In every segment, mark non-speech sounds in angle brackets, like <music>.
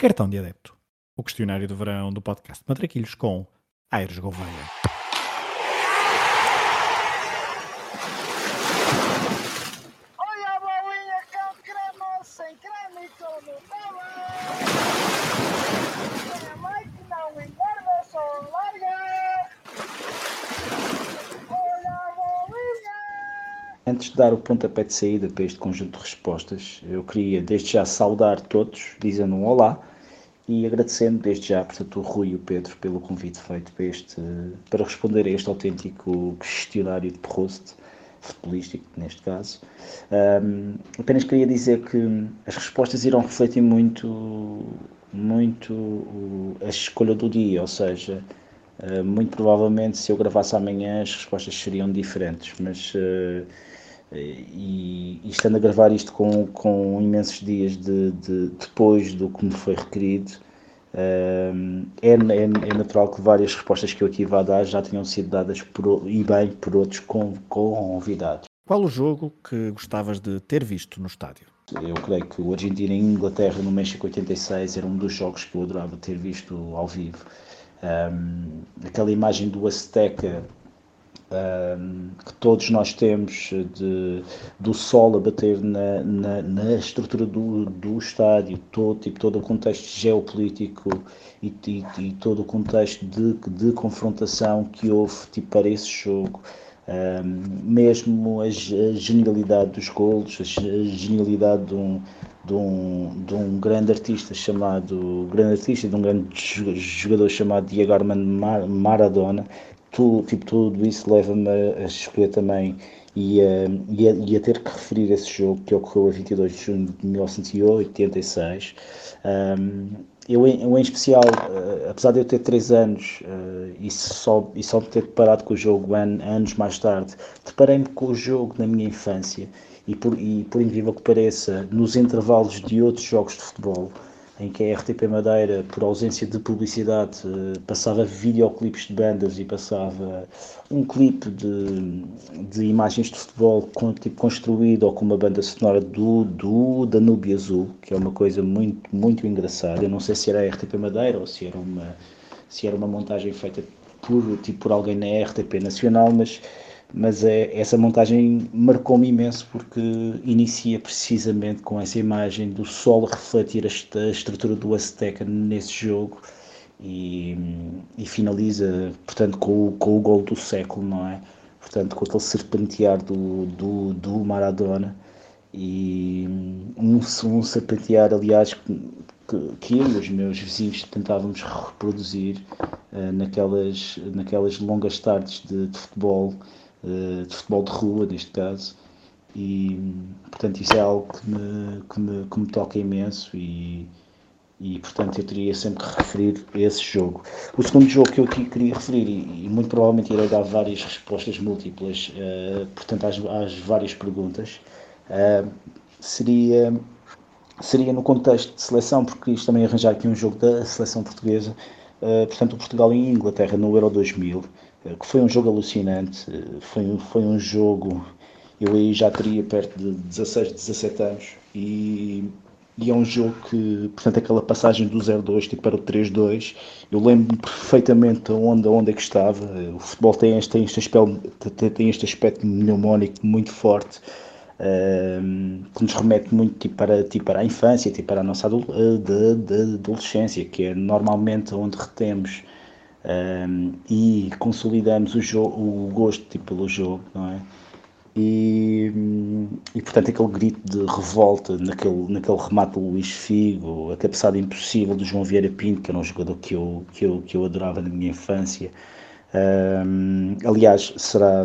Cartão de Adepto, o questionário do verão do podcast Matraquilhos com Aires Gouveia. Olha a bolinha com creme, sem creme e com Nutella. Tem a mãe que não engorda, só larga. Olha a bolinha. Antes de dar o pontapé de saída para este conjunto de respostas, eu queria desde já saudar todos, dizendo um olá e agradecendo desde já, portanto, o Rui e o Pedro pelo convite feito para, este, para responder a este autêntico questionário de post futebolístico, neste caso. Um, apenas queria dizer que as respostas irão refletir muito, muito a escolha do dia, ou seja, Uh, muito provavelmente, se eu gravasse amanhã, as respostas seriam diferentes, mas uh, e, e estando a gravar isto com, com imensos dias de, de- depois do que me foi requerido, uh, é, é, é natural que várias respostas que eu aqui vá dar já tenham sido dadas por, e bem por outros com, convidados. Qual o jogo que gostavas de ter visto no estádio? Eu creio que o Argentina e Inglaterra no México 86 era um dos jogos que eu adorava ter visto ao vivo. Um, aquela imagem do Azteca um, que todos nós temos de, do sol a bater na, na, na estrutura do, do estádio, todo, tipo, todo o contexto geopolítico e, e, e todo o contexto de, de confrontação que houve tipo, para esse jogo. Um, mesmo a, a genialidade dos golos, a a genialidade de um, de um, de um grande artista chamado, grande artista, de um grande jo- jogador chamado Diego Armando Mar- Maradona, tu, tipo, tudo isso leva-me a, escolher também e a, e, a, e a ter que referir esse jogo que ocorreu a 22 de junho de 1986. Um, eu, eu, em especial, eh, apesar de eu ter 3 anos eh, e, só, e só ter deparado com o jogo an- anos mais tarde, deparei-me com o jogo na minha infância e por, e por incrível que pareça, nos intervalos de outros jogos de futebol, em que a RTP Madeira, por ausência de publicidade, eh, passava videoclipes de bandas e passava um clipe de, de imagens de futebol com, tipo, construído ou com uma banda sonora do, do Danúbio Azul, que é uma coisa muito, muito engraçada. Eu não sei se era a RTP Madeira ou se era uma, se era uma montagem feita por, tipo, por alguém na RTP Nacional, mas mas é, essa montagem marcou-me imenso porque inicia precisamente com essa imagem do sol refletir a, a estrutura do Azteca nesse jogo e, e finaliza, portanto, com, com o gol do século, não é? Portanto, com aquele serpentear do, do, do Maradona e um, um serpentear, aliás, que, que- eu e os meus vizinhos tentávamos reproduzir eh, naquelas, naquelas longas tardes de, de futebol, de futebol de rua, neste caso. E, portanto, isso é algo que me, que me, que me toca imenso e, e, portanto, eu teria sempre que referir esse jogo. O segundo jogo que eu aqui queria referir, e, e muito provavelmente irei dar várias respostas múltiplas, eh, portanto, às, às várias perguntas, eh, seria seria no contexto de seleção, porque isto também arranjar aqui um jogo da seleção portuguesa, uh, portanto, o Portugal e Inglaterra no Euro 2000, uh, que foi um jogo alucinante, uh, foi, foi um jogo, eu aí já teria perto de 16, 17 anos, e, e é um jogo que, portanto, aquela passagem do 0-2 tipo, para o 3-2, eu lembro-me perfeitamente aonde, aonde é que estava, uh, o futebol tem este, tem este, aspecto, tem- este aspecto mnemónico muito forte, um, que nos remete muito tipo, para, tipo, para a infância, tipo, para a nossa eh, adolescência, que é normalmente onde retemos um, e consolidamos o, jo- o gosto tipo, pelo jogo, não é? E, e portanto aquele grito de revolta naquele, naquele remate do Luís Figo, a cabeçada impossível do João Vieira Pinto, que era um jogador que eu, que eu, que eu adorava na minha infância. Um, aliás, será,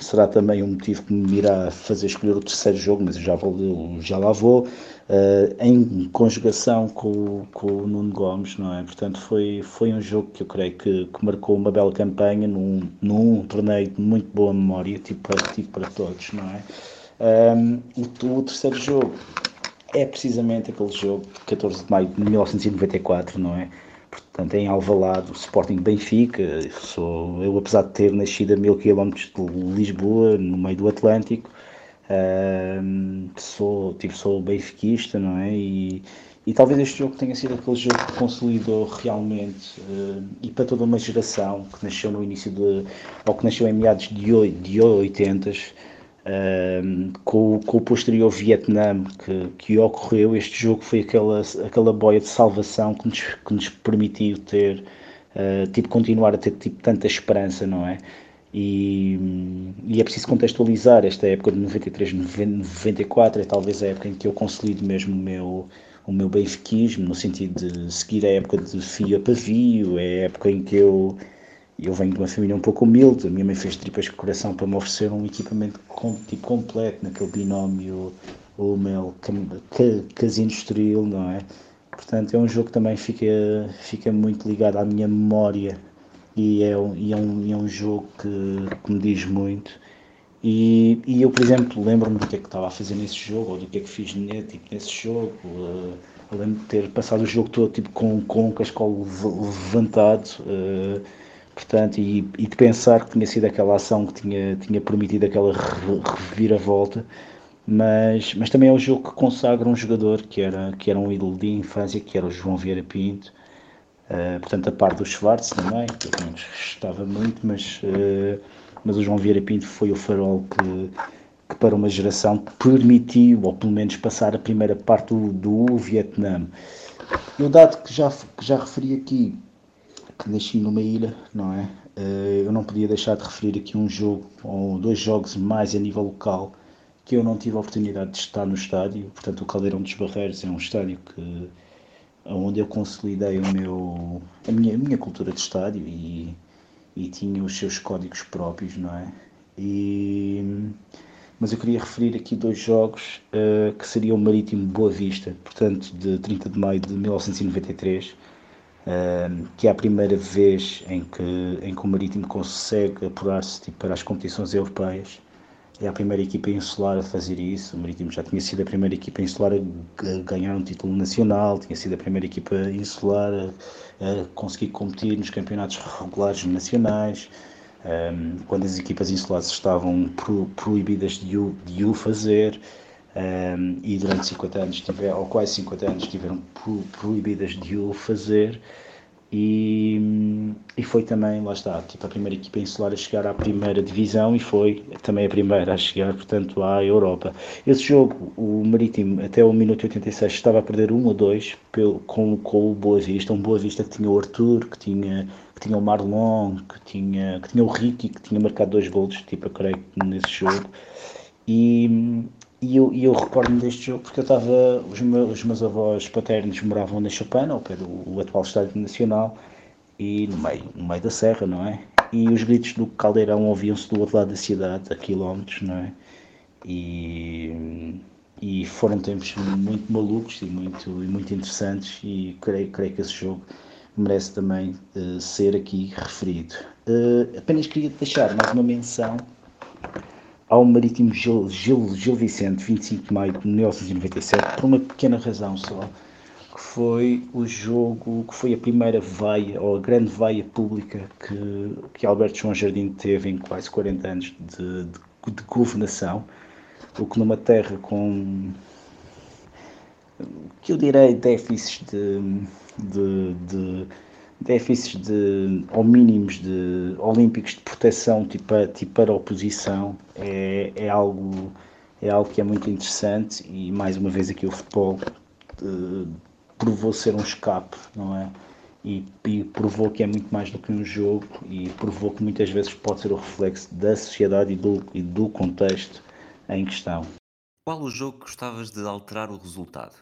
será também um motivo que me irá fazer escolher o terceiro jogo, mas eu já, vou, já lá vou, uh, em conjugação com, com o Nuno Gomes, não é? Portanto, foi, foi um jogo que eu creio que, que marcou uma bela campanha num, num torneio de muito boa memória, tipo para, tipo para todos, não é? Um, o, o terceiro jogo é precisamente aquele jogo de 14 de maio de 1994, não é? Portanto, em Alvalade, o Sporting Benfica, sou, eu apesar de ter nascido a mil quilómetros de Lisboa, no meio do Atlântico, ahm, sou, tipo, sou benfiquista, não é? E, e talvez este jogo tenha sido aquele jogo que consolidou realmente uh, e para toda uma geração que nasceu no início de. ou que nasceu em meados de, de 80 uh, com, com, o posterior Vietnã que, que ocorreu, este jogo foi aquela, aquela boia de salvação que nos, que nos permitiu ter. Uh, tipo, continuar a ter tipo, tanta esperança, não é? E, e, é preciso contextualizar esta época de 93, 94, é talvez a época em que eu consolido mesmo o meu, o meu benfiquismo, no sentido de seguir a época de fio a pavio, é a época em que eu, eu venho de uma família um pouco humilde, a minha mãe fez tripas de coração para me oferecer um equipamento tipo, completo naquele binómio o casino industrial, não é? Portanto, é um jogo que também fica, fica muito ligado à minha memória e é, um, e é, um, e é um jogo que, que me diz muito e, e eu, por exemplo, lembro-me do que é que estava a fazer nesse jogo, ou do que é que fiz tipo, nesse jogo. Uh, lembro de ter passado o jogo todo tipo, com, com o cascolo levantado. Uh, portanto, e, e, de pensar que tinha sido aquela ação que tinha, tinha permitido aquela reviravolta. Mas, mas também é o jogo que consagra um jogador que era, que era um ídolo de infância, que era o João Vieira Pinto. Uh, portanto, a parte do Schwartz também, que eu não gostava muito, mas uh, mas o João Vieira Pinto foi o farol que, que para uma geração permitiu, ou pelo menos passar a primeira parte do, do Vietnã. Eu, dado que já, que já referi aqui nasci numa ilha, não é? Eh, eu não podia deixar de referir aqui um jogo, ou dois jogos mais a nível local, que eu não tive a oportunidade de estar no estádio. Portanto, o Caldeirão dos Barreiros é um estádio que, onde eu consolidei o meu, a, minha, a minha cultura de estádio e e tinha os seus códigos próprios, não é? E, mas eu queria referir aqui dois jogos uh, que seriam o Marítimo Boa Vista, portanto, de 30 de maio de 1993, que é a primeira vez em que, em que o Marítimo consegue apurar-se tipo, para as competições europeias. É a primeira equipa insular a fazer isso. O Marítimo já tinha sido a primeira equipa insular a ganhar um título nacional, tinha sido a primeira equipa insular a a conseguir competir nos campeonatos regulares nacionais, um, quando as equipas insulares estavam pro, proibidas de o, de o fazer, um, e durante 50 anos, tiver, ou quase 50 anos, estiveram pro, proibidas de o fazer. E, e foi também, lá está, tipo, a primeira equipa insular a chegar à primeira divisão e foi também a primeira a chegar, portanto, à Europa. Esse jogo, o Marítimo, até o minuto 86, estava a perder 1 a 2 pelo, com, com o Boa Vista, um Boa Vista que tinha o Arthur, que tinha, que tinha o Marlon, que tinha, que tinha o Ricky, que tinha marcado dois golos, tipo, eu creio, nesse jogo. E, e eu, eu recordo-me deste jogo porque eu estava. Os meus, os meus avós paternos moravam na Chopana, ao pé do atual Estádio Nacional, e no meio, no meio da serra, não é? E os gritos do caldeirão ouviam-se do outro lado da cidade, a quilómetros, não é? E, e foram tempos muito malucos e muito, e muito interessantes, e creio, creio que esse jogo merece também uh, ser aqui referido. Uh, apenas queria deixar mais uma menção ao Marítimo Gil, Gil, Gil Vicente, 25 de maio de 1997, por uma pequena razão só, que foi o jogo, que foi a primeira veia, ou a grande veia pública que, que Alberto João Jardim teve em quase 40 anos de, de, de governação, o que numa terra com, que eu direi, déficits de, de, de déficits de, ou mínimos de olímpicos de proteção tipo, tipo para a oposição é, é, algo, é algo que é muito interessante e mais uma vez aqui o futebol uh, provou ser um escape, não é? E, e, provou que é muito mais do que um jogo e provou que muitas vezes pode ser o reflexo da sociedade e do, e do contexto em questão. Qual o jogo que gostavas de alterar o resultado?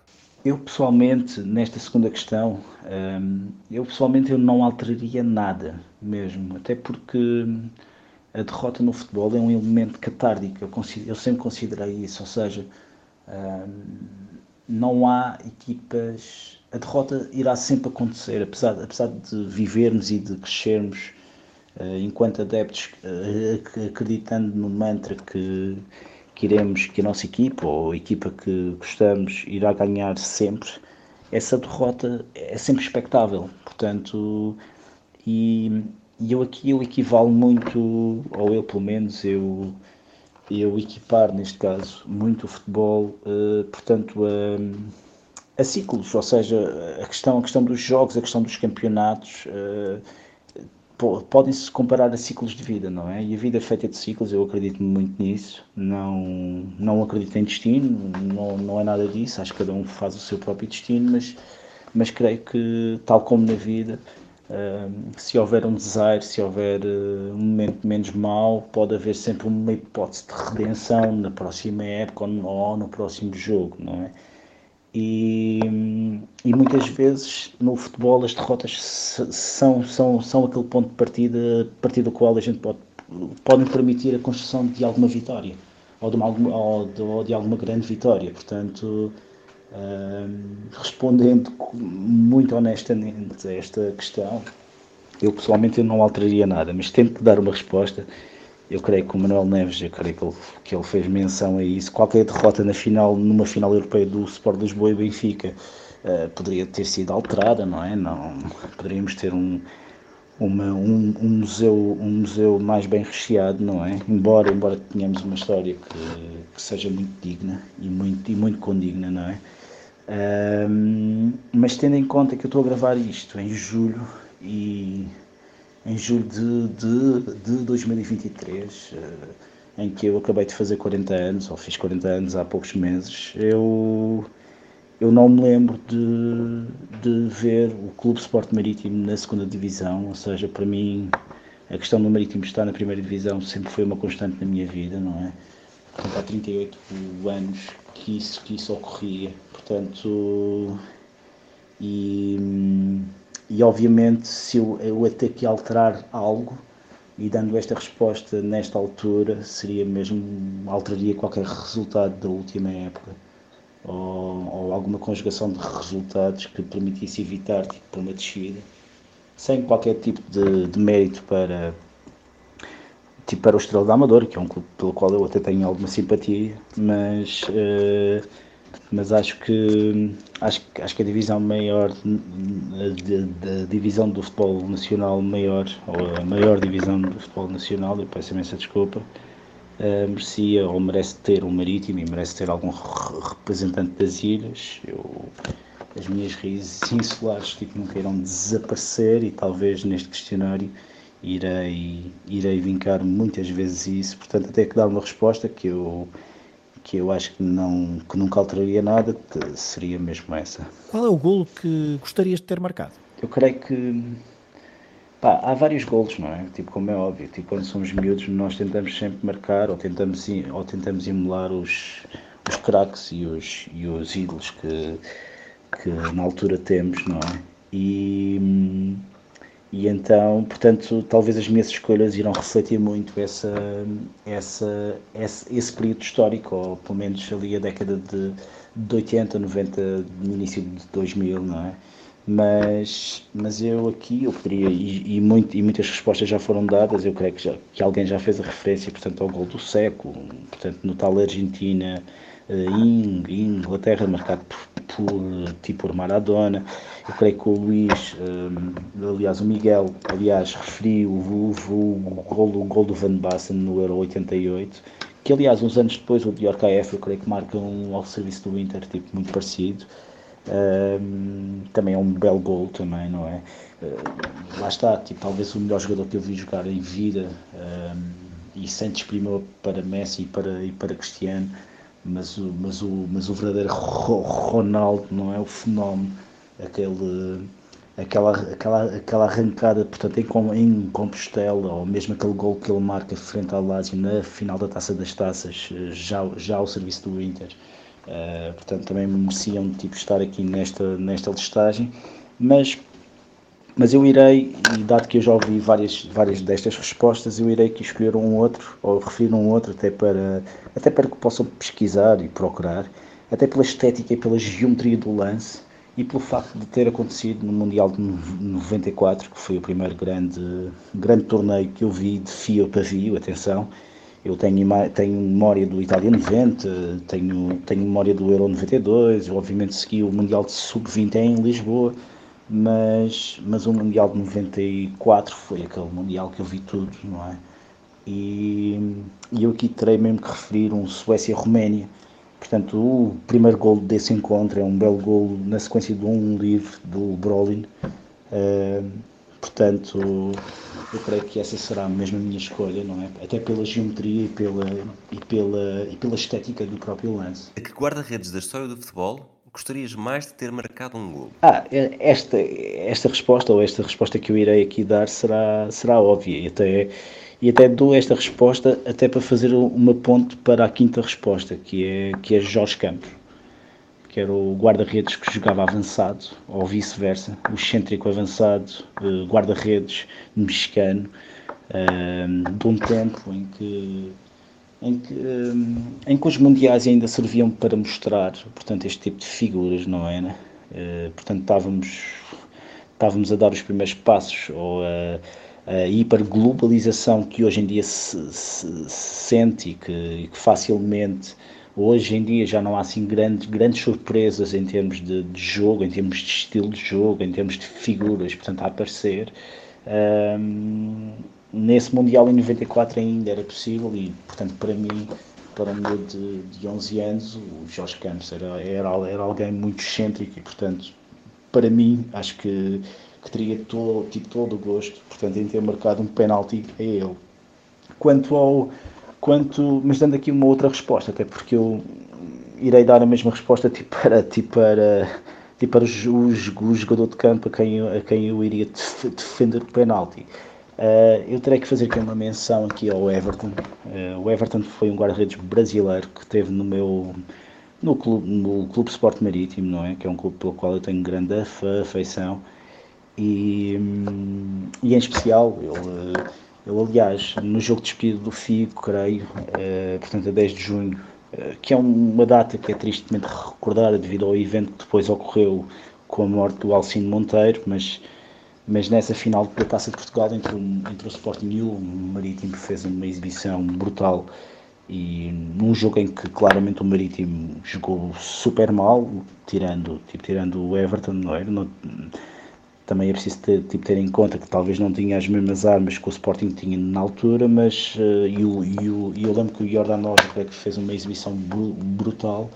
Eu pessoalmente, nesta segunda questão, hum, eu pessoalmente eu não alteraria nada mesmo, até porque a derrota no futebol é um elemento catártico, eu, eu sempre considerei isso, ou seja, hum, não há equipas, a derrota irá sempre acontecer, apesar, apesar de vivermos e de crescermos uh, enquanto adeptos, uh, acreditando no mantra que que iremos, que a nossa equipa ou a equipa que gostamos irá ganhar sempre, essa derrota é sempre expectável. Portanto, e, e eu aqui eu equivalo muito, ou eu pelo menos, eu, eu equipar neste caso muito o futebol, uh, portanto, a, a ciclos, ou seja, a questão, a questão dos jogos, a questão dos campeonatos, uh, podem-se comparar a ciclos de vida, não é? E a vida é feita de ciclos, eu acredito muito nisso, não, não acredito em destino, não, não é nada disso, acho que cada um faz o seu próprio destino, mas, mas creio que, tal como na vida, uh, se houver um desaire, se houver uh, um momento menos mau, pode haver sempre uma hipótese de redenção na próxima época ou no, ou no próximo jogo, não é? E, e, muitas vezes no futebol as derrotas são, são, são aquele ponto de partida a partir do qual a gente pode podem permitir a construção de alguma vitória ou de, uma, ou de, ou de alguma grande vitória. Portanto, respondendo muito honestamente a esta questão, eu pessoalmente não alteraria nada, mas tento dar uma resposta eu creio que o Manuel Neves, eu creio que ele, que ele fez menção a isso. Qualquer derrota na final, numa final europeia do Sport Lisboa e Benfica, uh, poderia ter sido alterada, não é? Não, poderíamos ter um, uma, um, um, museu, um museu mais bem recheado, não é? Embora, embora tenhamos uma história que, que seja muito digna e muito, e muito condigna, não é? Mas tendo em conta que eu estou a gravar isto em julho e em julho de, de, de 2023, eh, em que eu acabei de fazer 40 anos, ou fiz 40 anos há poucos meses, eu, eu não me lembro de, de ver o Clube Sport Marítimo na segunda divisão, ou seja, para mim a questão do Marítimo estar na primeira divisão sempre foi uma constante na minha vida, não é? Portanto, há 38 anos que isso, que isso ocorria, portanto, e e obviamente, se eu, eu a que alterar algo, e dando esta resposta nesta altura, seria mesmo, alteraria qualquer resultado da última época. Ou, ou alguma conjugação de resultados que permitisse evitar tipo, uma descida, sem qualquer tipo de, de mérito para, tipo para o Estrela da Amadora, que é um clube pelo qual eu até tenho alguma simpatia, mas uh, mas acho que acho, acho que a divisão maior da divisão do futebol nacional maior ou a maior divisão do futebol nacional eu peço imensa desculpa uh, merecia ou merece ter um marítimo e merece ter algum representante das ilhas. Eu, as minhas raízes insulares tipo, nunca irão desaparecer e talvez neste questionário irei irei vincar muitas vezes isso. Portanto até que dar uma resposta que eu que eu acho que, não, que nunca alteraria nada, seria mesmo essa. Qual é o golo que gostarias de ter marcado? Eu creio que pá, há vários golos, não é? Tipo, como é óbvio, tipo, quando somos miúdos nós tentamos sempre marcar ou tentamos, ou tentamos emular os, os craques e os, e os ídolos que, que na altura temos, não é? E e então, portanto, talvez as minhas escolhas irão refletir muito essa, essa, esse, esse período histórico, ou pelo menos ali a década de, de 80, 90, no início de 2000, não é? Mas, mas eu aqui, eu poderia, e, e, muito, e muitas respostas já foram dadas, eu creio que, já, que alguém já fez a referência, portanto, ao gol do século, portanto, no tal Argentina, eh, in, Inglaterra, marcado por, por, tipo por Maradona. Eu creio que o Luís, um, eh, aliás, o Miguel, aliás, referiu o, o, o, gol, o gol do Van Basten no Euro 88, que aliás, uns anos depois, o Dior KF, eu creio que marca um ao serviço do Inter, tipo, muito parecido. Um, também é um belo gol também, não é? Uh, lá está, tipo, talvez o melhor jogador que eu vi jogar em vida um, e sem desprimor para Messi e para, e para Cristiano mas o, mas o, mas o verdadeiro Ronaldo não é o fenómeno, aquele, aquela, aquela, aquela arrancada portanto, em, em Compostela, ou mesmo aquele gol que ele marca frente ao Lazio na final da Taça das Taças, já, já ao serviço do Inter. Uh, portanto, também mereciam tipo, estar aqui nesta, nesta listagem, mas mas eu irei, e dado que eu já ouvi várias, várias destas respostas, eu irei aqui escolher um outro, ou referir um outro, até para, até para que possam pesquisar e procurar, até pela estética e pela geometria do lance, e pelo facto de ter acontecido no Mundial de 94, que foi o primeiro grande, grande torneio que eu vi de fio a pavio, atenção, eu tenho, tenho memória do Itália 90, tenho, tenho memória do Euro 92, eu obviamente segui o Mundial de Sub-20 em Lisboa, mas, mas o Mundial de 94 foi aquele Mundial que eu vi tudo, não é? E, e eu aqui terei mesmo que referir um Suécia-Roménia, Portanto, o primeiro gol desse encontro é um belo gol na sequência de um livre do Brolin. Uh, portanto, eu creio que essa será mesmo a minha escolha, não é? Até pela geometria e pela, e pela, e pela estética do próprio lance. A que guarda-redes da história do futebol gostarias mais de ter marcado um gol? Ah, esta, esta resposta, ou esta resposta que eu irei aqui dar, será, será óbvia. E até, e até dou esta resposta até para fazer uma ponte para a quinta resposta, que é, que é Jorge Campos, que era o guarda-redes que jogava avançado, ou vice-versa, o excêntrico avançado, eh, guarda-redes mexicano, eh, de um tempo em que em que, em que os mundiais ainda serviam para mostrar, portanto, este tipo de figuras, não é? Né? Uh, portanto, estávamos, estávamos a dar os primeiros passos, ou a, a hiperglobalização que hoje em dia se, se, se sente e que, e que, facilmente, hoje em dia já não há assim grandes, grandes surpresas em termos de, de jogo, em termos de estilo de jogo, em termos de figuras, portanto, a aparecer. Um, nesse Mundial em 94 ainda era possível e, portanto, para mim, para um miúdo de, de 11 anos, o Jorge Campos era, era, era alguém muito excêntrico e, portanto, para mim, acho que, que teria todo, tipo, todo o gosto, portanto, em ter marcado um penalti a ele. Quanto ao... Quanto, mas dando aqui uma outra resposta, até porque eu irei dar a mesma resposta tipo para, tipo para, tipo para o, o jogador de campo a quem, eu, a quem eu iria defender o penalti. Uh, eu terei que fazer aqui uma menção aqui ao Everton. Uh, o Everton foi um guarda-redes brasileiro que teve no meu no clube, no clube Sport Marítimo, não é? Que é um clube pelo qual eu tenho grande afeição e, hum, e em especial ele, ele aliás no jogo de despedida do Figo, creio, uh, portanto a 10 de junho, que é uma data que é tristemente recordada devido ao evento que depois ocorreu com a morte do Alcino Monteiro, mas mas nessa final da Taça de Portugal entre, entre o Sporting e o Marítimo fez uma exibição brutal e num jogo em que claramente o Marítimo jogou super mal, tirando, tipo, tirando o Everton, não é? Não, também é preciso ter, tipo, ter em conta que talvez não tinha as mesmas armas que o Sporting tinha na altura, mas uh, e, o, e, o, e eu lembro que o Jordan Norte fez uma exibição brutal,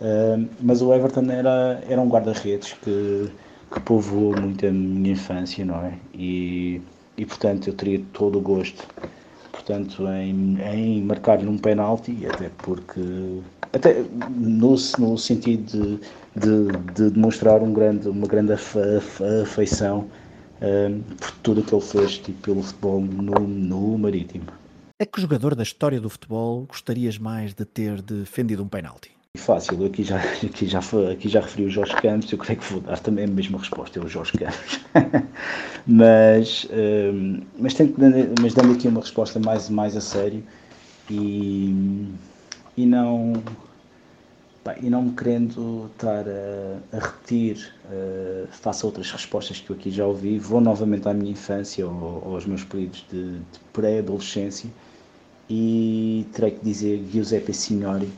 uh, mas o Everton era, era um guarda-redes que que povoou muito a minha infância, não é? E, e portanto eu teria todo o gosto portanto, em, em marcar-lhe um penalti, até porque até no, no sentido de, de, de demonstrar um grande, uma grande afeição um, por tudo o que ele fez tipo, pelo futebol no, no Marítimo. É que jogador da história do futebol gostarias mais de ter defendido um penalti? Fácil, eu aqui já, <laughs> aqui, já, aqui já referi o Jorge Campos, eu creio que vou dar também a mesma resposta, é o Jorge Campos. <laughs> mas, um, mas, tento, mas dando aqui uma resposta mais, mais a sério e, e não pá, e não me querendo estar a, a repetir uh, a outras respostas que eu aqui já ouvi, vou novamente à minha infância ou, ou aos meus períodos de, de pré-adolescência e terei que dizer Giuseppe Signori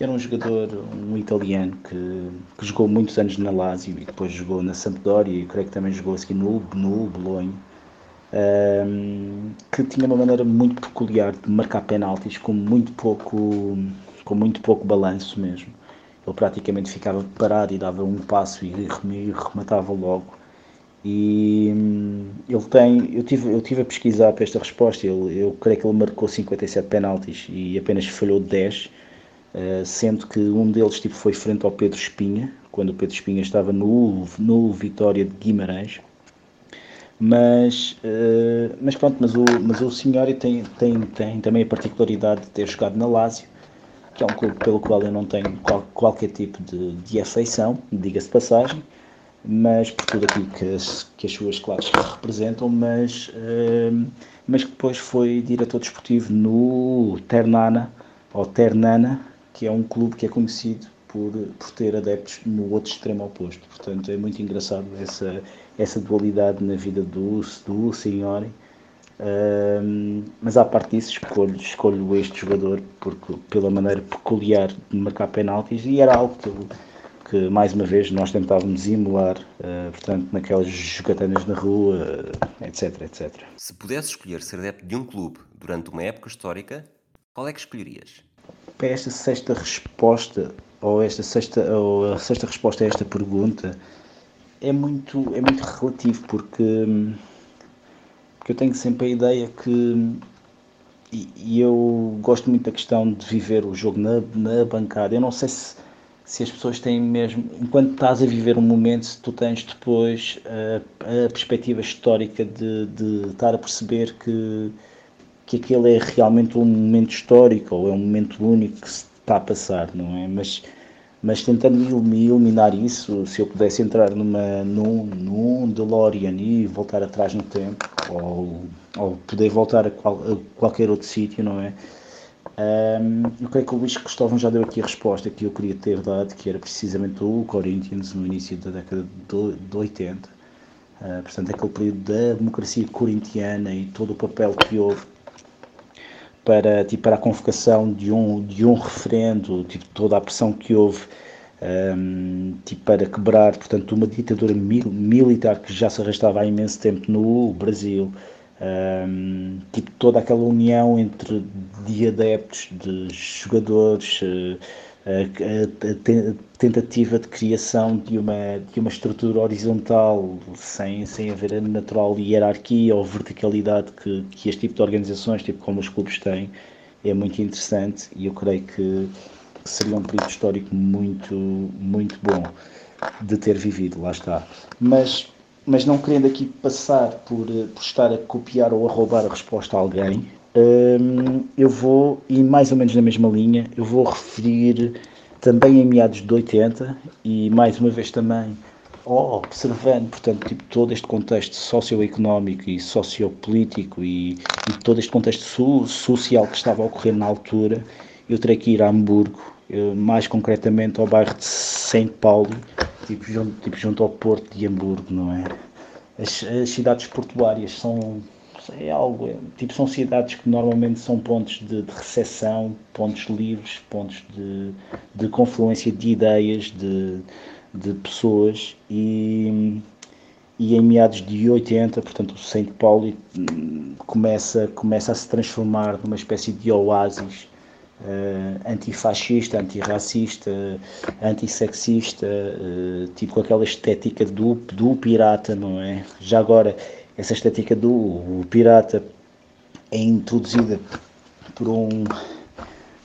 que era um jogador, um italiano que, que jogou muitos anos na Lazio e depois jogou na Sampdoria e creio que também jogou aqui no, no Bolonha, um, que tinha uma maneira muito peculiar de marcar penaltis com muito pouco, com muito pouco balanço mesmo. Ele praticamente ficava parado e dava um passo e rematava logo. E hum, ele tem, eu tive, eu tive a pesquisar para esta resposta, ele, eu creio que ele marcou 57 penaltis e apenas falhou 10 Uh, sendo que um deles tipo, foi frente ao Pedro Espinha, quando o Pedro Espinha estava no, no Vitória de Guimarães. Mas, uh, mas pronto, mas o, mas o Signori tem, tem, tem também a particularidade de ter jogado na Lazio, que é um clube pelo qual eu não tenho qual, qualquer tipo de, de afeição, diga-se passagem, mas por tudo aquilo que as, que as suas claques representam, mas, uh, mas que depois foi diretor desportivo no Ternana, ou Ternana, que é um clube que é conhecido por, por ter adeptos no outro extremo oposto. Portanto, é muito engraçado essa, essa dualidade na vida do, do Signori. Mas à parte disso, escolho, escolho este jogador porque, pela maneira peculiar de marcar penaltis e era algo que, que mais uma vez nós tentávamos emular, uh, portanto, naquelas jogatanas na rua, etc, etc. Se pudesse escolher ser adepto de um clube durante uma época histórica, qual é que escolherias? para esta sexta resposta, ou esta sexta, ou a sexta resposta a esta pergunta, é muito, é muito relativo, porque, porque eu tenho sempre a ideia que e, e, eu gosto muito da questão de viver o jogo na, na bancada. Eu não sei se, se as pessoas têm mesmo, enquanto estás a viver um momento, se tu tens depois a, a perspectiva histórica de, de estar a perceber que, que aquele é realmente um momento histórico ou é um momento único que se está a passar, não é? Mas mas tentando me iluminar isso, se eu pudesse entrar numa, num, num DeLorean e voltar atrás no tempo, ou, ou poder voltar a, qual, a qualquer outro sítio, não é? Um, eu creio que o Luís Cristóvão já deu aqui a resposta que eu queria ter dado, que era precisamente o Corinthians no início da década de, de 80. Uh, portanto, aquele período da democracia corintiana e todo o papel que houve para, tipo, para a convocação de um, de um referendo, tipo, toda a pressão que houve um, tipo, para quebrar portanto, uma ditadura mil, militar que já se arrastava há imenso tempo no Brasil. Um, tipo, toda aquela união entre de adeptos, de jogadores, uh, a, tentativa de criação de uma, de uma estrutura horizontal sem, sem haver a natural hierarquia ou verticalidade que, que este tipo de organizações, tipo como os clubes têm, é muito interessante e eu creio que seria um período histórico muito, muito bom de ter vivido, lá está. Mas, mas não querendo aqui passar por, por estar a copiar ou a roubar a resposta a alguém, hum, eu vou, e mais ou menos na mesma linha, eu vou referir também em meados de 80 e mais uma vez também observando, portanto, tipo, todo este contexto socioeconómico e sociopolítico e, e todo este contexto so, social que estava a ocorrer na altura, eu terei que ir a Hamburgo, eh, mais concretamente ao bairro de São Paulo, tipo junto, tipo junto ao porto de Hamburgo, não é? As, as cidades portuárias são é algo, é, tipo, são cidades que normalmente são pontos de, de recepção, pontos livres, pontos de, de confluência de ideias, de, de pessoas e, e em meados de 80, portanto, o São Paulo hum, começa, começa a se transformar numa espécie de oásis uh, antifascista, antirracista, antissexista, uh, tipo aquela estética do, do pirata, não é? Já agora essa estética do pirata é introduzida por um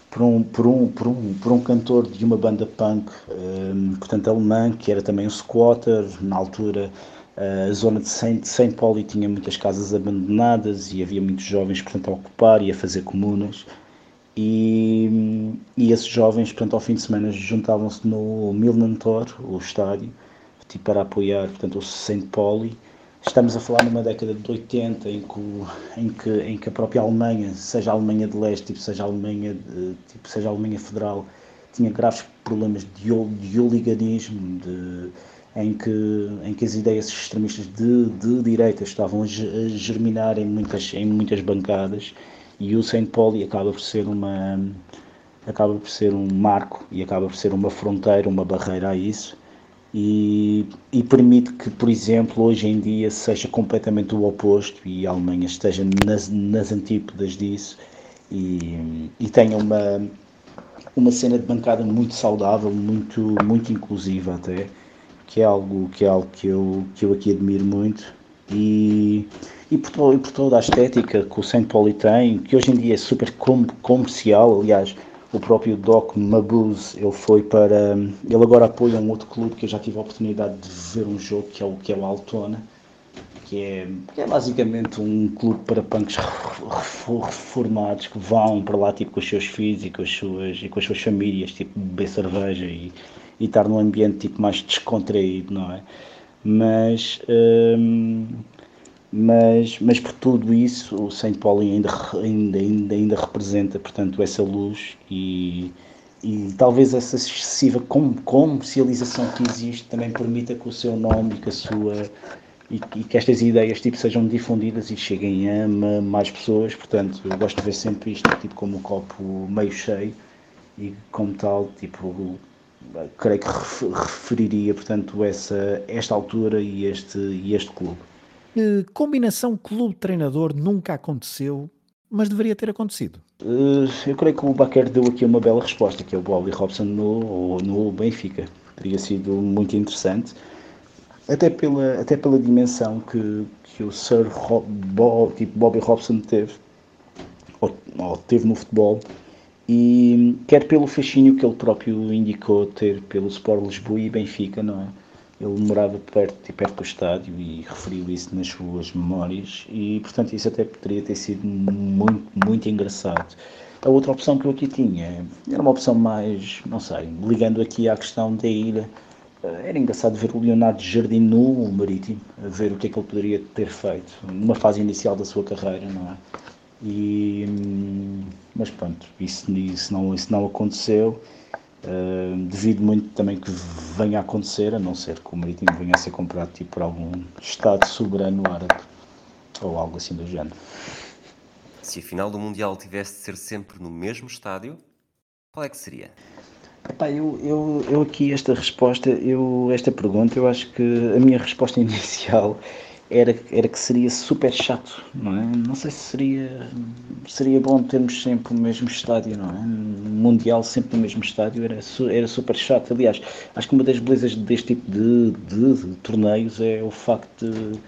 por um, por um, por um, por um cantor de uma banda punk, um, portanto alemã, que era também um squatter, na altura a zona de Saint, Saint Pauli tinha muitas casas abandonadas e havia muitos jovens, portanto, a ocupar e a fazer comunas. E, e esses jovens, portanto, ao fim de semana juntavam-se no Milnantor, o estádio, tipo, para apoiar, portanto, o Saint Pauli Estamos a falar numa década de 80 em que, em que, em que a própria Alemanha, seja a Alemanha de leste, tipo, seja a Alemanha, de, tipo, seja a Alemanha federal, tinha graves problemas de, de oliganismo, de, em, que, em que as ideias extremistas de, de direita estavam a germinar em muitas, em muitas bancadas e o Saint Pauli acaba por ser uma acaba por ser um marco e acaba por ser uma fronteira, uma barreira a isso e, e, permite que, por exemplo, hoje em dia seja completamente o oposto e a Alemanha esteja nas, nas antípodas disso e, e tenha uma, uma cena de bancada muito saudável, muito, muito inclusiva até, que é algo que, é algo que, eu, que eu aqui admiro muito. E, e, por, e por toda a estética que o Saint Pauli tem, que hoje em dia é super com, comercial, aliás, o próprio Doc Mabuse, ele foi para. Ele agora apoia um outro clube que eu já tive a oportunidade de ver um jogo, que é o, que é o Altona, que é, que é basicamente um clube para punks reformados que vão para lá tipo, com os seus filhos e com as suas, e com as suas famílias, tipo, beber cerveja e, e estar num ambiente tipo, mais descontraído, não é? Mas. Hum, mas, mas por tudo isso o Saint Paulo ainda, ainda, ainda, ainda representa portanto essa luz e, e talvez essa excessiva comercialização que existe também permita que o seu nome e que a sua e, e, que estas ideias tipo sejam difundidas e cheguem a mais pessoas. Portanto eu gosto de ver sempre isto tipo como um copo meio cheio e como tal tipo creio que referiria portanto essa esta altura e este e este clube combinação clube-treinador nunca aconteceu mas deveria ter acontecido. Uh, eu creio que o Baquer deu aqui uma bela resposta, que é o Bobby Robson no, no Benfica. Teria sido muito interessante, até pela, até pela dimensão que, que o Sir Rob, tipo Bobby Robson teve, ou, ou teve no futebol, e quer pelo fascínio que ele próprio indicou ter pelo Sport Lisboa e Benfica, não é? Ele morava perto, perto do estádio e referiu isso nas suas memórias e, portanto, isso até poderia ter sido muito, muito engraçado. A outra opção que eu aqui tinha era uma opção mais, não sei, ligando aqui à questão da ilha, eh, era engraçado ver o Leonardo Jardim no Marítimo, ver o que é que ele poderia ter feito numa fase inicial da sua carreira, não é? E, hum, mas pronto, isso, isso, não, isso não aconteceu. Uh, devido muito também que venha a acontecer, a não ser que o Marítimo venha a ser comprado tipo, por algum Estado soberano árabe ou algo assim do género. Se a final do Mundial tivesse de ser sempre no mesmo estádio, qual é que seria? Epá, eu, eu, eu aqui, esta resposta, eu, esta pergunta, eu acho que a minha resposta <laughs> inicial era, era que seria super chato, não é? Não sei se seria, seria bom termos sempre o mesmo estádio, não é? Mundial sempre no mesmo estádio era, era super chato. Aliás, acho que uma das belezas deste tipo de, de, de torneios é o facto de,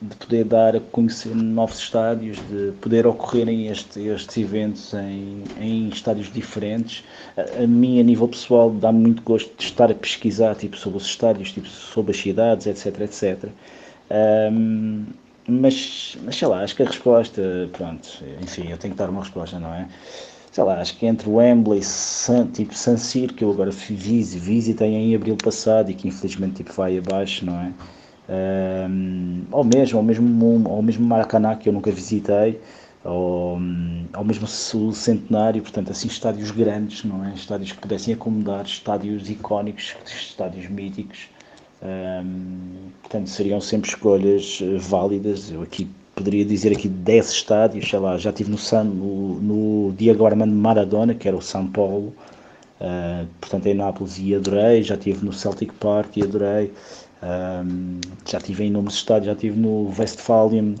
de, poder dar a conhecer novos estádios, de poder ocorrerem este, estes eventos em, em estádios diferentes. A, a mim, a nível pessoal, dá-me muito gosto de estar a pesquisar tipo, sobre os estádios, tipo, sobre as cidades, etc, etc um, mas, mas sei lá, acho que a resposta, pronto, enfim, eu tenho que dar uma resposta, não é? Sei lá, acho que entre o Wembley, San, tipo San Siro, que eu agora fiz, visitei em abril passado e que infelizmente tipo, vai abaixo, não é? Um, ou mesmo, ou mesmo, ou mesmo Maracanã, que eu nunca visitei, ou, ou mesmo o Centenário, portanto, assim, estádios grandes, não é? Estádios que pudessem acomodar estádios icónicos, estádios míticos, um, portanto, seriam sempre escolhas eh, válidas. Eu aqui poderia dizer aqui 10 estádios, sei lá, já estive no, San, no, no Diego Armando Maradona, que era o São Paulo, uh, portanto em Nápoles e adorei, já estive no Celtic Park e adorei, um, já estive em inúmeros estádios, já estive no Westfalen,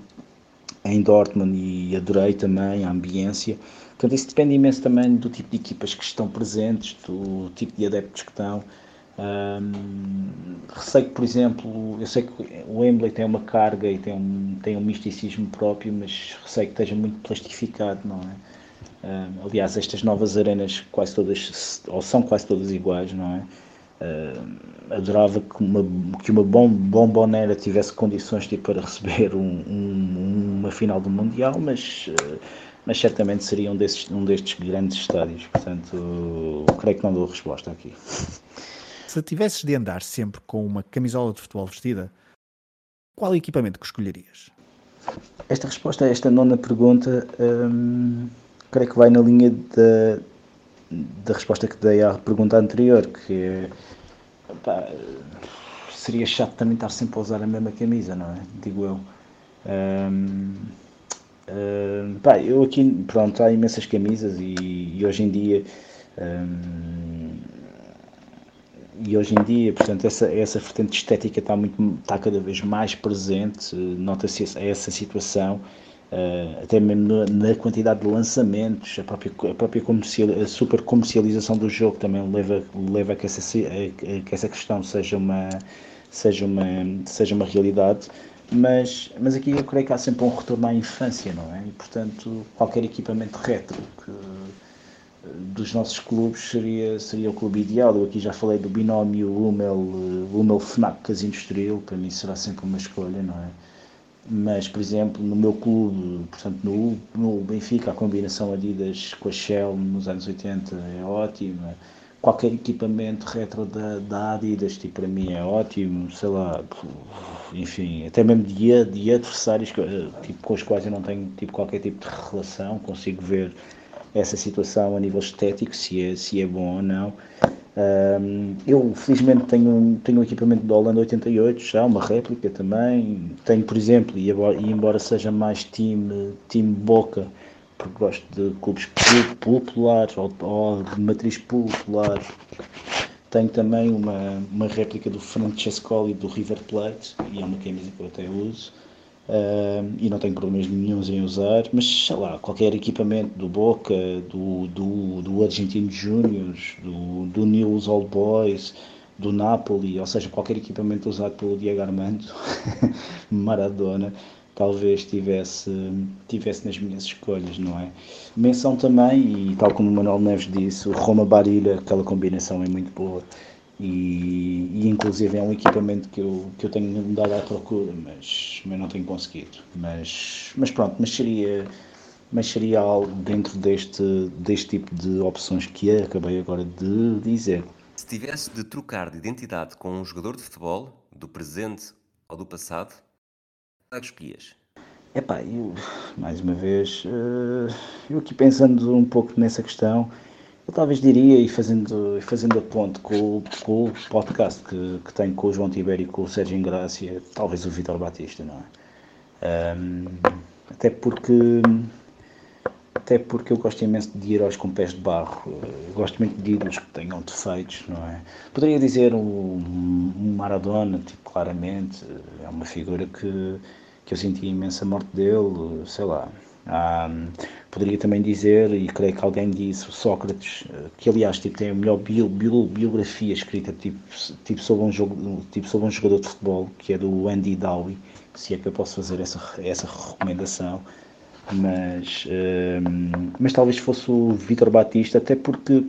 em Dortmund e adorei também a ambiência. Portanto, isso depende imenso também do tipo de equipas que estão presentes, do tipo de adeptos que estão. Receio que, por exemplo, eu sei que o Wembley tem uma carga e tem um, tem um misticismo próprio, mas receio que esteja muito plastificado, não é? Aliás, estas novas arenas quase todas, ou são quase todas iguais, não é? Uh, adorava que uma, que uma bom, bombonera tivesse condições tipo, para receber um, um, uma final do Mundial, mas, uh, mas certamente seria um, desses, um destes grandes estádios. Portanto, creio que não dou resposta aqui. Se tivesses de andar sempre com uma camisola de futebol vestida, qual equipamento que escolherias? Esta resposta a esta nona pergunta hum, creio que vai na linha da, resposta que dei à pergunta anterior, que seria chato também estar sempre a usar a mesma camisa, não é? Digo eu. Hum, hum, pá, eu aqui, pronto, há imensas camisas e, e hoje em dia hum, e hoje em dia, portanto, essa, essa vertente estética está, muito, está cada vez mais presente, nota-se essa situação, uh, até mesmo na, quantidade de lançamentos, a própria, a própria comercial, a super comercialização do jogo também leva, leva a, que essa, a, que essa questão seja uma, seja uma, seja uma realidade. Mas, mas aqui eu creio que há sempre um retorno à infância, não é? E, portanto, qualquer equipamento retro que dos nossos clubes seria, seria o clube ideal. Eu aqui já falei do binómio Hummel, Hummel Fnac Casino Estoril, para mim será sempre uma escolha, não é? Mas, por exemplo, no meu clube, portanto, no, no Benfica, a combinação Adidas com a Shell nos anos 80 é ótima. Qualquer equipamento retro da, da Adidas, tipo, para mim é ótimo, sei lá, enfim, até mesmo de, de adversários tipo, com os quais eu não tenho tipo, qualquer tipo de relação, consigo ver essa situação a nível estético, se é, se é bom ou não. Um, eu felizmente tenho, tenho um equipamento da Holanda 88, já uma réplica também. Tenho, por exemplo, e, embora seja mais time, time Boca, porque gosto de clubes populares ou, ou de matriz popular, tenho também uma, uma réplica do Francescoli do River Plate, e é uma camisa que eu até uso. Uh, e não tenho problemas nenhums em usar, mas sei lá, qualquer equipamento do Boca, do, do, do Argentino Júniors, do, do News Old Boys, do Napoli, ou seja, qualquer equipamento usado pelo Diego Armando <laughs> Maradona, talvez tivesse, tivesse nas minhas escolhas, não é? Menção também, e tal como o Manuel Neves disse, o Roma Barilha, aquela combinação é muito boa. E, e, inclusive é um equipamento que eu, que eu tenho dado à procura, mas, mas não tenho conseguido. Mas, mas pronto, mas seria, mas seria algo dentro deste, deste tipo de opções que acabei agora de dizer. Se tivesse de trocar de identidade com um jogador de futebol, do presente ou do passado, qual é que escolhias? Epá, eu, mais uma vez, eh, eu aqui pensando um pouco nessa questão, eu talvez diria, e fazendo, fazendo a ponte com, com o podcast que, que tenho com o João Tibério e com o Sérgio Ingrácia, talvez o Vitor Batista, não é? Um, até porque até porque eu gosto imenso de heróis com pés de barro, eu gosto muito de ídolos que tenham defeitos, não é? Poderia dizer um, um Maradona, tipo, claramente, é uma figura que, que eu senti imensa morte dele, sei lá, ah, poderia também dizer, e creio que alguém disse, Sócrates, que aliás tipo, tem a melhor bio, bio, biografia escrita tipo, tipo, sobre um jogo, tipo sobre um jogador de futebol, que é do Andy Dowie, se é que eu posso fazer essa, essa recomendação. Mas, mas talvez fosse o Vitor Batista, até porque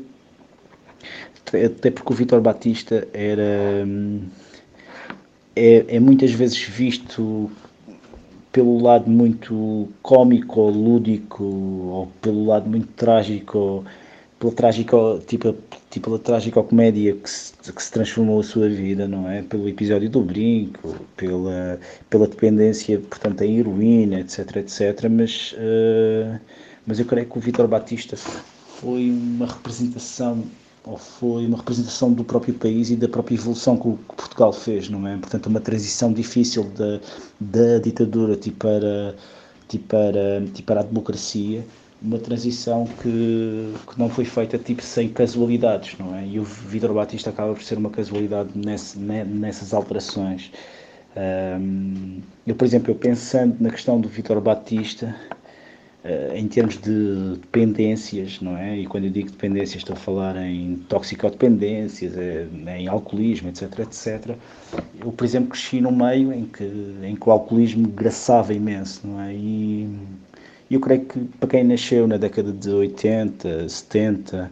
até porque o Vitor Batista era é, é muitas vezes visto pelo lado muito cómico ou lúdico, ou pelo lado muito trágico, pela trágico, tipo, tipo pela trágica comédia que se, que se transformou a sua vida, não é? Pelo episódio do brinco, pela, pela dependência, portanto, em heroína, etc, etc. Mas, uh, mas eu creio que o Vitor Batista foi uma representação ou foi uma representação do próprio país e da própria evolução que, Portugal fez, não é? Portanto, uma transição difícil da, da ditadura tipo para, tipo, para, tipo para a democracia, uma transição que, que não foi feita tipo sem casualidades, não é? E o Vitor Batista acaba por ser uma casualidade nesse, nessas alterações. Um, eu, por exemplo, eu pensando na questão do Vitor Batista, em termos de dependências, não é? E quando eu digo dependências estou a falar em toxicodependências, eh, em alcoolismo, etc, etc. Eu, por exemplo, cresci num meio em que, em que o alcoolismo graçava imenso, não é? E eu creio que para quem nasceu na década de 80, 70,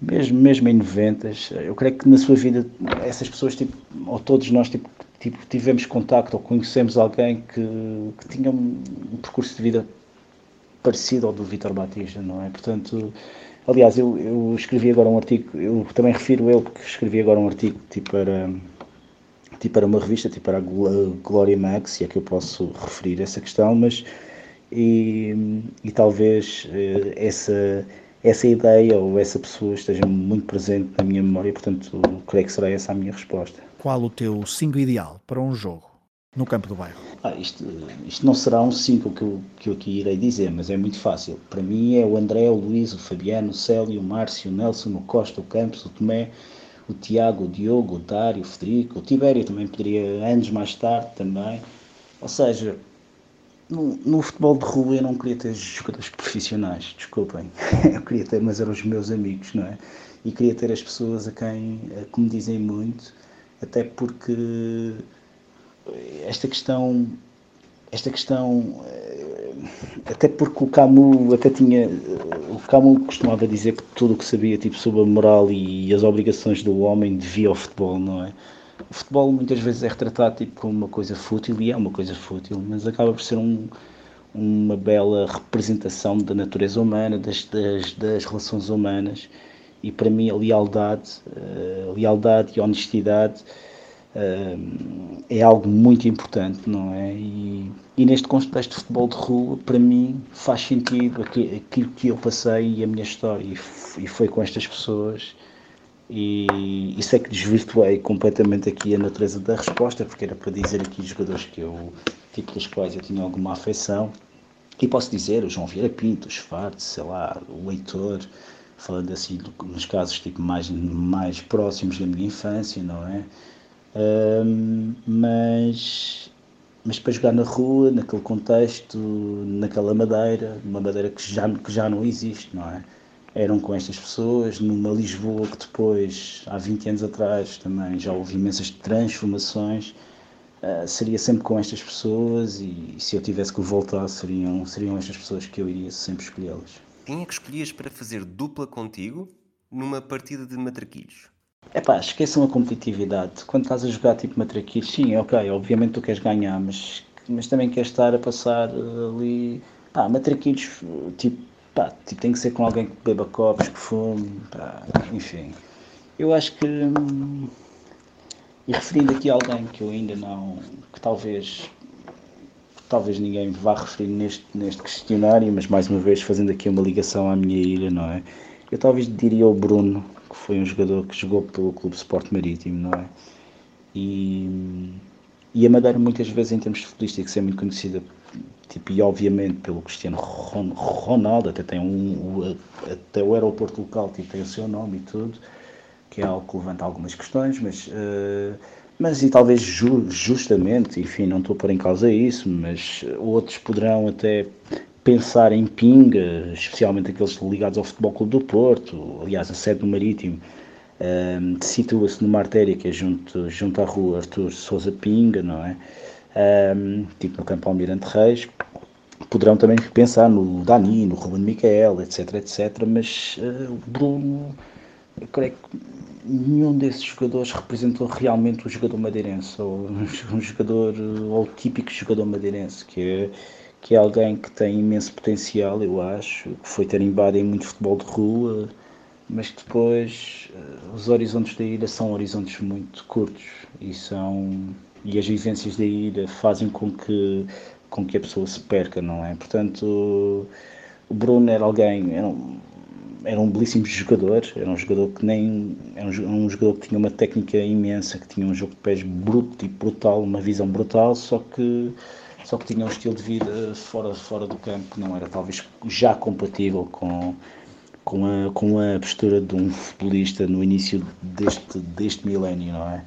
mesmo, mesmo em 90, eu creio que na sua vida essas pessoas, tipo, ou todos nós, tipo, tipo, tivemos contacto ou conhecemos alguém que, que tinha um percurso de vida parecido ao do Vitor Batista, não é? Portanto, aliás, eu, eu escrevi agora um artigo, eu também refiro ele porque escrevi agora um artigo tipo para, tipo para uma revista, tipo para a Glória Max, se é que eu posso referir essa questão, mas e, e talvez eh, essa, essa ideia ou essa pessoa esteja muito presente na minha memória, portanto, creio que será essa a minha resposta. Qual o teu 5 ideal para um jogo? No campo do bairro? Ah, isto, isto não será um 5 que eu, que eu aqui irei dizer, mas é muito fácil. Para mim é o André, o Luís, o Fabiano, o Célio, o Márcio, o Nelson, o Costa, o Campos, o Tomé, o Tiago, o Diogo, o Dário, o Federico, o Tibério também poderia anos mais tarde também. Ou seja, no, no, futebol de rua eu não queria ter jogadores profissionais, desculpem. <laughs> Eu queria ter, mas eram os meus amigos, não é? E queria ter as pessoas a quem, que me dizem muito, até porque esta questão esta questão eh, até porque o Camus até tinha o Camus costumava dizer que tudo o que sabia tipo sobre a moral e as obrigações do homem devia ao futebol não é? O futebol muitas vezes é retratado tipo como uma coisa fútil e é uma coisa fútil mas acaba por ser um, uma bela representação da natureza humana das, das, das relações humanas e para mim a lealdade a eh, lealdade e a honestidade é algo muito importante, não é? E, e, neste contexto de futebol de rua, para mim, faz sentido aquilo, que eu passei e a minha história, e, foi com estas pessoas. E, e sei que desvirtuei completamente aqui a natureza da resposta, porque era para dizer aqui os jogadores que eu, tipo, dos quais eu tinha alguma afeição. E posso dizer o João Vieira Pinto, o Schwartz, sei lá, o Heitor, falando assim nos casos tipo, mais, mais próximos da minha infância, não é? Mas, mas para jogar na rua, naquele contexto, naquela madeira, uma madeira que já, que já não existe, não é? Eram com estas pessoas, numa Lisboa que depois, há 20 anos atrás, também já houve imensas transformações. Uh, seria sempre com estas pessoas e, se eu tivesse que voltar, seriam, seriam estas pessoas que eu iria sempre escolhê-las. Quem é que escolhias para fazer dupla contigo numa partida de matraquilhos? É pá, esqueçam a competitividade. Quando estás a jogar tipo matraquilhos, sim, ok, obviamente tu queres ganhar, mas, mas também queres estar a passar ali. Pá, matraquilhos, tipo, pá, tipo, tem que ser com alguém que beba copos, que fume, pá, enfim. Eu acho que. E referindo aqui a alguém que eu ainda não. que talvez. talvez ninguém vá referir neste, neste questionário, mas mais uma vez fazendo aqui uma ligação à minha ilha, não é? Eu talvez diria o Bruno, foi um jogador que jogou pelo Clube Sport Marítimo, não é? E, e a Madeira muitas vezes em termos futbolísticos é muito conhecida, tipo, e obviamente pelo Cristiano Ronaldo, até tem um, até o aeroporto local tipo, tem o seu nome e tudo, que é algo que levanta algumas questões, mas, uh, mas e talvez ju justamente, enfim, não estou a pôr em causa isso, mas outros poderão até pensar em pinga, especialmente aqueles ligados ao Futebol Clube do Porto, aliás, a sede do Marítimo, um, situa-se numa artéria que é junto, junto à rua Artur Souza Pinga, não é? Um, tipo no Campo Almirante Reis. Poderão também pensar no Dani, no Ruben Micael, etc, etc, mas uh, o Bruno, eu creio que nenhum desses jogadores representou realmente o jogador madeirense, ou <laughs> um jogador, ou o típico jogador madeirense, que é que é alguém que tem imenso potencial, eu acho, que foi tarimbado em muito futebol de rua, mas depois uh, os horizontes da ilha são horizontes muito curtos e são e as vivências da ilha fazem com que com que a pessoa se perca, não é? Portanto, o Bruno era alguém, era um, era um belíssimo jogador, era um jogador que nem era um jogador que tinha uma técnica imensa, que tinha um jogo de pés bruto e brutal, uma visão brutal, só que só que tinha um estilo de vida fora, fora do campo que não era talvez já compatível com, com, a, com a postura de um futebolista no início deste, deste milénio, não é?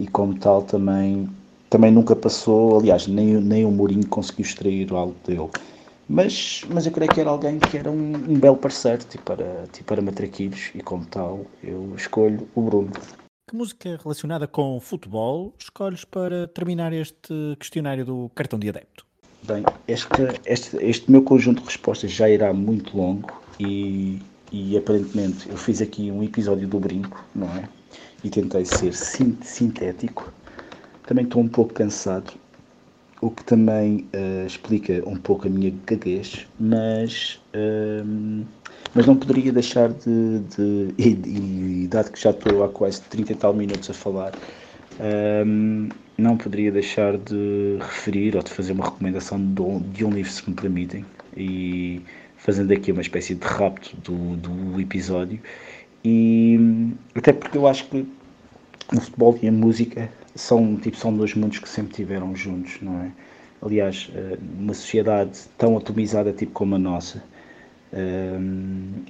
E como tal também, também nunca passou, aliás, nem, nem o Mourinho conseguiu extrair algo dele. Mas, mas eu creio que era alguém que era um, um belo parceiro, tipo para, tipo para matraquilhos, e como tal eu escolho o Bruno. Que música relacionada com futebol escolhes para terminar este questionário do cartão de adepto? Bem, este, este, este meu conjunto de respostas já irá muito longo e, e aparentemente eu fiz aqui um episódio do brinco, não é? E tentei ser sintético. Também estou um pouco cansado, o que também uh, explica um pouco a minha gaguez, mas. Uh, mas não poderia deixar de, de e, dado que já estou há quase 30 e tal minutos a falar, um, não poderia deixar de referir ou de fazer uma recomendação de, de um livro, se me permitem, e fazendo aqui uma espécie de rapto do, do episódio, e até porque eu acho que o futebol e a música são, tipo, são dois mundos que sempre tiveram juntos, não é? Aliás, eh, uma sociedade tão atomizada tipo como a nossa,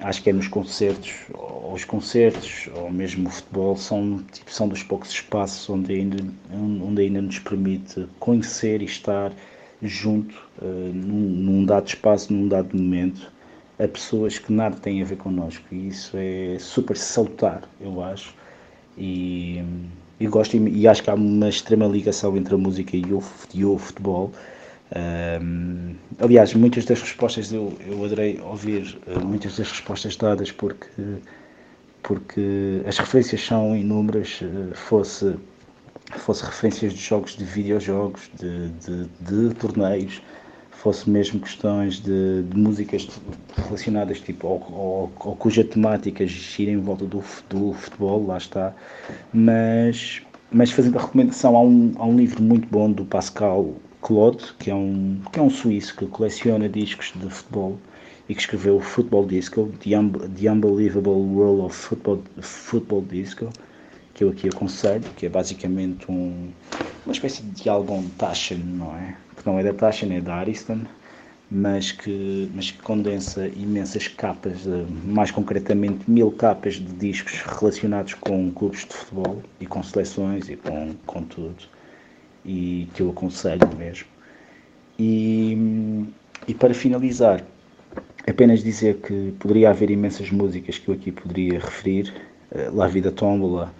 acho que é nos concertos, ou os concertos, ou mesmo o futebol, são, tipo, são dos poucos espaços onde ainda, onde ainda nos permite conhecer e estar junto, uh, num, num, dado espaço, num dado momento, a pessoas que nada têm a ver connosco. E isso é super salutar, eu acho. E, e gosto e, acho que há uma extrema ligação entre a música e o, e o futebol. Um, aliás, muitas das respostas eu, eu adorei ouvir, uh, muitas das respostas dadas, porque, porque as referências são inúmeras, uh, fosse, fosse referências de jogos de videojogos, de, de, de torneios, fosse mesmo questões de, de músicas relacionadas tipo ou, ou, ou, cuja temática gira em volta do, do futebol, lá está, mas, mas fazendo a recomendação há um, há um livro muito bom do Pascal Claude, que é um, que é um suíço que coleciona discos de futebol e que escreveu o Football Disco, The, um, The Unbelievable World of Football, Football Disco, que eu aqui aconselho, que é basicamente um, uma espécie de álbum Taschen, não é? Que não é da Taschen, é da Ariston, mas que, mas que condensa imensas capas, mais concretamente mil capas de discos relacionados com clubes de futebol e com seleções e com, com tudo e que eu aconselho mesmo. E, e para finalizar, apenas dizer que poderia haver imensas músicas que eu aqui poderia referir. Uh, La Vida Tombola,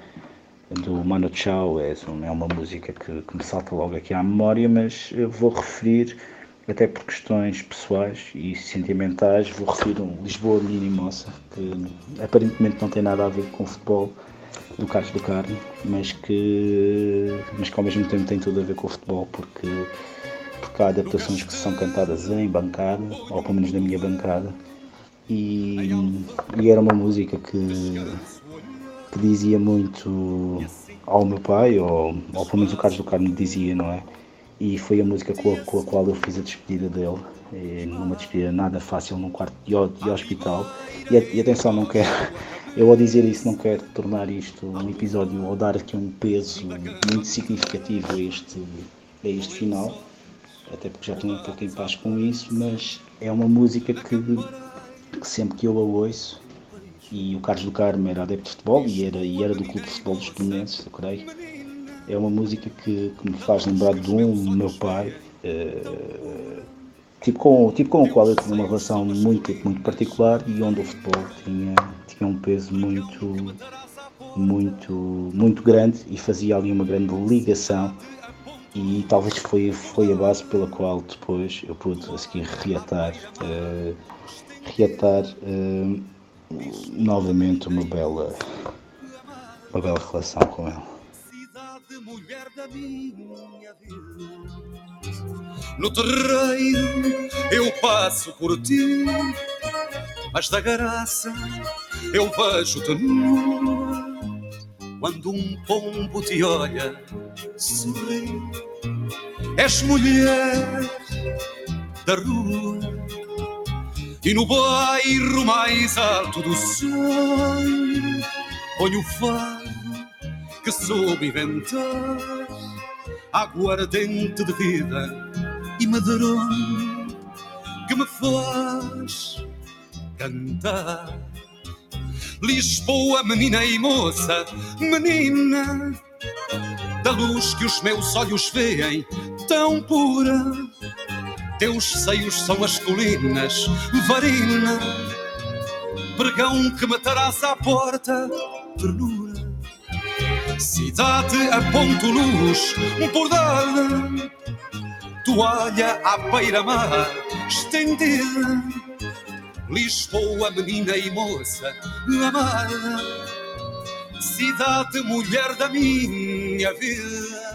do Mano Chao, é, é uma música que, que, me salta logo aqui à memória, mas eu vou referir, até por questões pessoais e sentimentais, vou referir um Lisboa Moça, que aparentemente não tem nada a ver com futebol do Carlos do Carmo, mas que, mas que ao mesmo tempo tem tudo a ver com o futebol, porque porque há adaptações que são cantadas em bancada, ou pelo menos na minha bancada, e, e era uma música que, que dizia muito ao meu pai, ou, ou pelo menos o Carlos do Carmo dizia, não é? E foi a música com a, com a qual eu fiz a despedida dele, numa despedida nada fácil num quarto de, de hospital. E, e atenção, não quero, eu ao dizer isso não quero tornar isto um episódio ou dar aqui um peso muito significativo a este, a este final, até porque já estou um pouco em paz com isso, mas é uma música que, que sempre que eu a ouço, e o Carlos do Carmo era adepto de futebol e era, e era do Clube de Futebol dos Belenenses, eu creio, é uma música que, que, me faz lembrar de um meu pai, uh, tipo, com, tipo com o qual eu tinha uma relação muito, muito particular e onde o futebol tinha, tinha um peso muito, muito, muito grande e fazia ali uma grande ligação e talvez foi, foi a base pela qual depois eu pude a seguir reatar, uh, reatar uh, novamente uma bela, uma bela relação com ele. No terreiro eu passo por ti, mas da graça eu vejo-te nua quando um pombo te olha, sorri. És mulher da rua e no bairro mais alto do sonho ponho o fado que soube inventar aguardente de vida e madrone que me faz cantar. Lisboa, menina e moça, menina, da luz que os meus olhos veem, tão pura. Teus seios são as colinas, varina, pregão que matarás à porta, ternura. Cidade a ponto luz, por dar toalha à beira-mar estendida Lisboa, menina e moça amada, cidade mulher da minha vida.